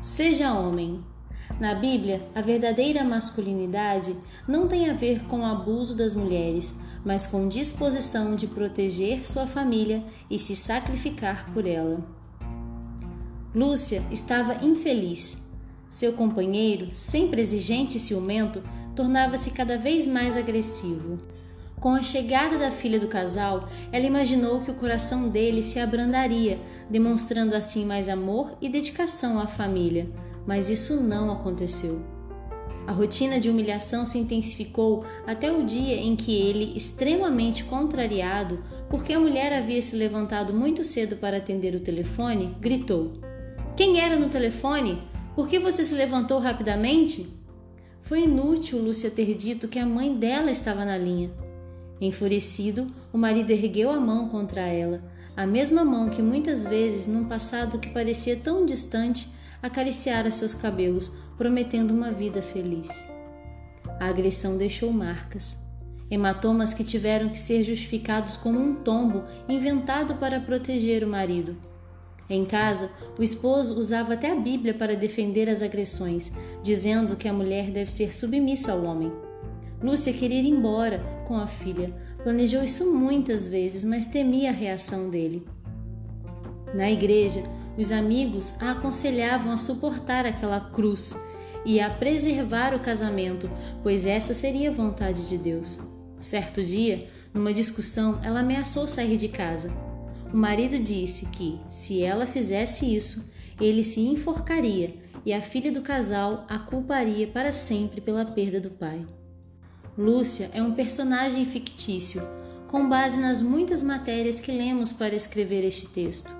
Seja homem. Na Bíblia, a verdadeira masculinidade não tem a ver com o abuso das mulheres, mas com disposição de proteger sua família e se sacrificar por ela. Lúcia estava infeliz. Seu companheiro, sempre exigente e ciumento, tornava-se cada vez mais agressivo. Com a chegada da filha do casal, ela imaginou que o coração dele se abrandaria, demonstrando assim mais amor e dedicação à família. Mas isso não aconteceu. A rotina de humilhação se intensificou até o dia em que ele, extremamente contrariado, porque a mulher havia se levantado muito cedo para atender o telefone, gritou: Quem era no telefone? Por que você se levantou rapidamente? Foi inútil Lúcia ter dito que a mãe dela estava na linha. Enfurecido, o marido ergueu a mão contra ela, a mesma mão que muitas vezes, num passado que parecia tão distante, acariciara seus cabelos, prometendo uma vida feliz. A agressão deixou marcas, hematomas que tiveram que ser justificados como um tombo inventado para proteger o marido. Em casa, o esposo usava até a Bíblia para defender as agressões, dizendo que a mulher deve ser submissa ao homem. Lúcia queria ir embora com a filha. Planejou isso muitas vezes, mas temia a reação dele. Na igreja, os amigos a aconselhavam a suportar aquela cruz e a preservar o casamento, pois essa seria a vontade de Deus. Certo dia, numa discussão, ela ameaçou sair de casa. O marido disse que, se ela fizesse isso, ele se enforcaria e a filha do casal a culparia para sempre pela perda do pai. Lúcia é um personagem fictício, com base nas muitas matérias que lemos para escrever este texto.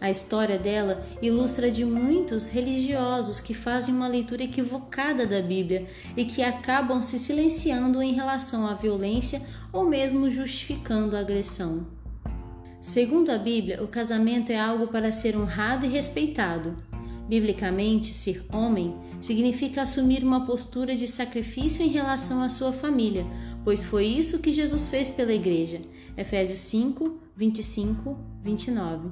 A história dela ilustra de muitos religiosos que fazem uma leitura equivocada da Bíblia e que acabam se silenciando em relação à violência ou mesmo justificando a agressão. Segundo a Bíblia, o casamento é algo para ser honrado e respeitado. Biblicamente, ser homem significa assumir uma postura de sacrifício em relação à sua família, pois foi isso que Jesus fez pela igreja. Efésios 5, 25, 29.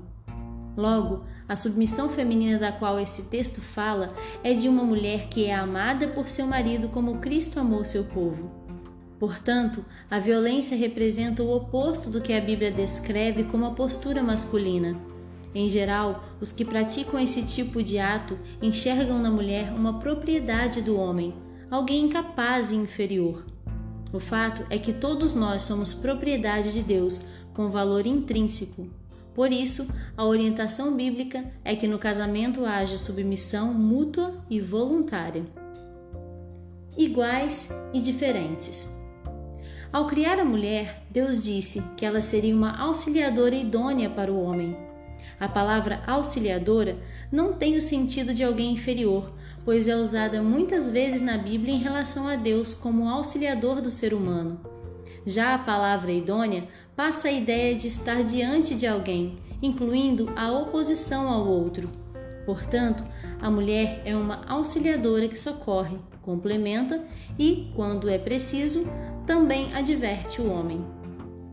Logo, a submissão feminina da qual esse texto fala é de uma mulher que é amada por seu marido como Cristo amou seu povo. Portanto, a violência representa o oposto do que a Bíblia descreve como a postura masculina. Em geral, os que praticam esse tipo de ato enxergam na mulher uma propriedade do homem, alguém incapaz e inferior. O fato é que todos nós somos propriedade de Deus, com valor intrínseco. Por isso, a orientação bíblica é que no casamento haja submissão mútua e voluntária. Iguais e diferentes. Ao criar a mulher, Deus disse que ela seria uma auxiliadora idônea para o homem. A palavra auxiliadora não tem o sentido de alguém inferior, pois é usada muitas vezes na Bíblia em relação a Deus como auxiliador do ser humano. Já a palavra idônea passa a ideia de estar diante de alguém, incluindo a oposição ao outro. Portanto, a mulher é uma auxiliadora que socorre, complementa e, quando é preciso, também adverte o homem.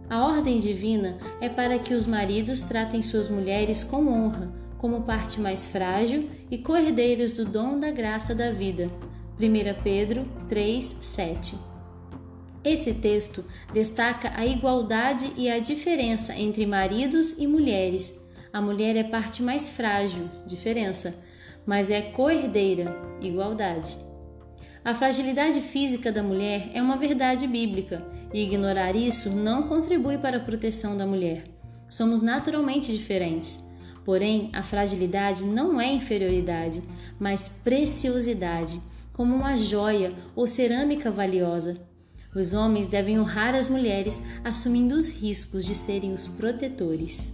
A ordem divina é para que os maridos tratem suas mulheres com honra, como parte mais frágil e coerdeiras do dom da graça da vida. 1 Pedro 3, 7. Esse texto destaca a igualdade e a diferença entre maridos e mulheres. A mulher é parte mais frágil, diferença, mas é coerdeira, igualdade. A fragilidade física da mulher é uma verdade bíblica e ignorar isso não contribui para a proteção da mulher. Somos naturalmente diferentes. Porém, a fragilidade não é inferioridade, mas preciosidade, como uma joia ou cerâmica valiosa. Os homens devem honrar as mulheres, assumindo os riscos de serem os protetores.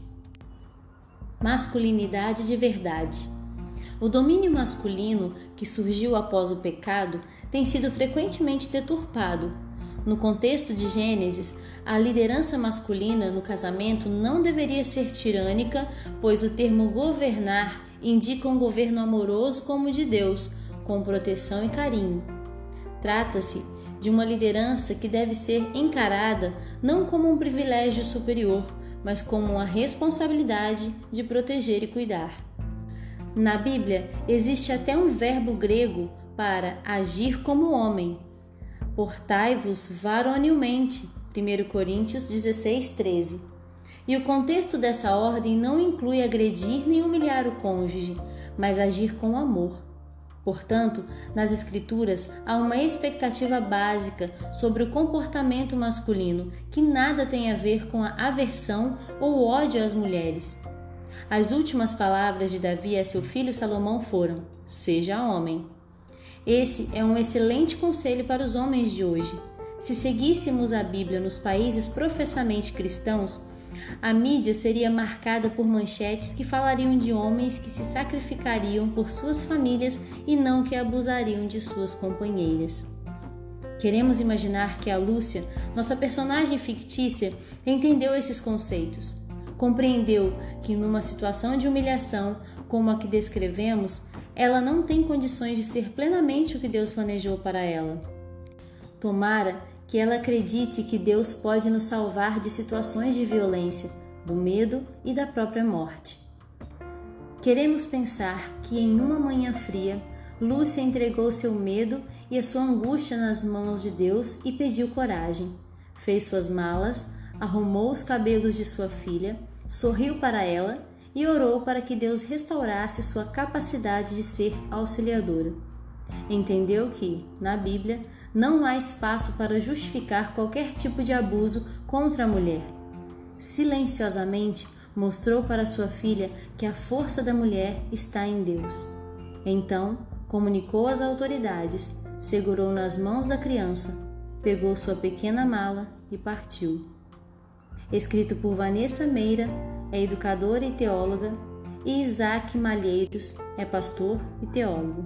Masculinidade de verdade. O domínio masculino, que surgiu após o pecado, tem sido frequentemente deturpado. No contexto de Gênesis, a liderança masculina no casamento não deveria ser tirânica, pois o termo governar indica um governo amoroso como o de Deus, com proteção e carinho. Trata-se de uma liderança que deve ser encarada não como um privilégio superior, mas como uma responsabilidade de proteger e cuidar. Na Bíblia existe até um verbo grego para agir como homem. Portai-vos varonilmente. 1 Coríntios 16, 13. E o contexto dessa ordem não inclui agredir nem humilhar o cônjuge, mas agir com amor. Portanto, nas Escrituras há uma expectativa básica sobre o comportamento masculino que nada tem a ver com a aversão ou ódio às mulheres. As últimas palavras de Davi a seu filho Salomão foram: Seja homem. Esse é um excelente conselho para os homens de hoje. Se seguíssemos a Bíblia nos países professamente cristãos, a mídia seria marcada por manchetes que falariam de homens que se sacrificariam por suas famílias e não que abusariam de suas companheiras. Queremos imaginar que a Lúcia, nossa personagem fictícia, entendeu esses conceitos. Compreendeu que, numa situação de humilhação como a que descrevemos, ela não tem condições de ser plenamente o que Deus planejou para ela. Tomara que ela acredite que Deus pode nos salvar de situações de violência, do medo e da própria morte. Queremos pensar que em uma manhã fria, Lúcia entregou seu medo e a sua angústia nas mãos de Deus e pediu coragem. Fez suas malas, arrumou os cabelos de sua filha, sorriu para ela e orou para que Deus restaurasse sua capacidade de ser auxiliadora. Entendeu que, na Bíblia, não há espaço para justificar qualquer tipo de abuso contra a mulher. Silenciosamente mostrou para sua filha que a força da mulher está em Deus. Então, comunicou às autoridades, segurou nas mãos da criança, pegou sua pequena mala e partiu. Escrito por Vanessa Meira, é educadora e teóloga, e Isaac Malheiros é pastor e teólogo.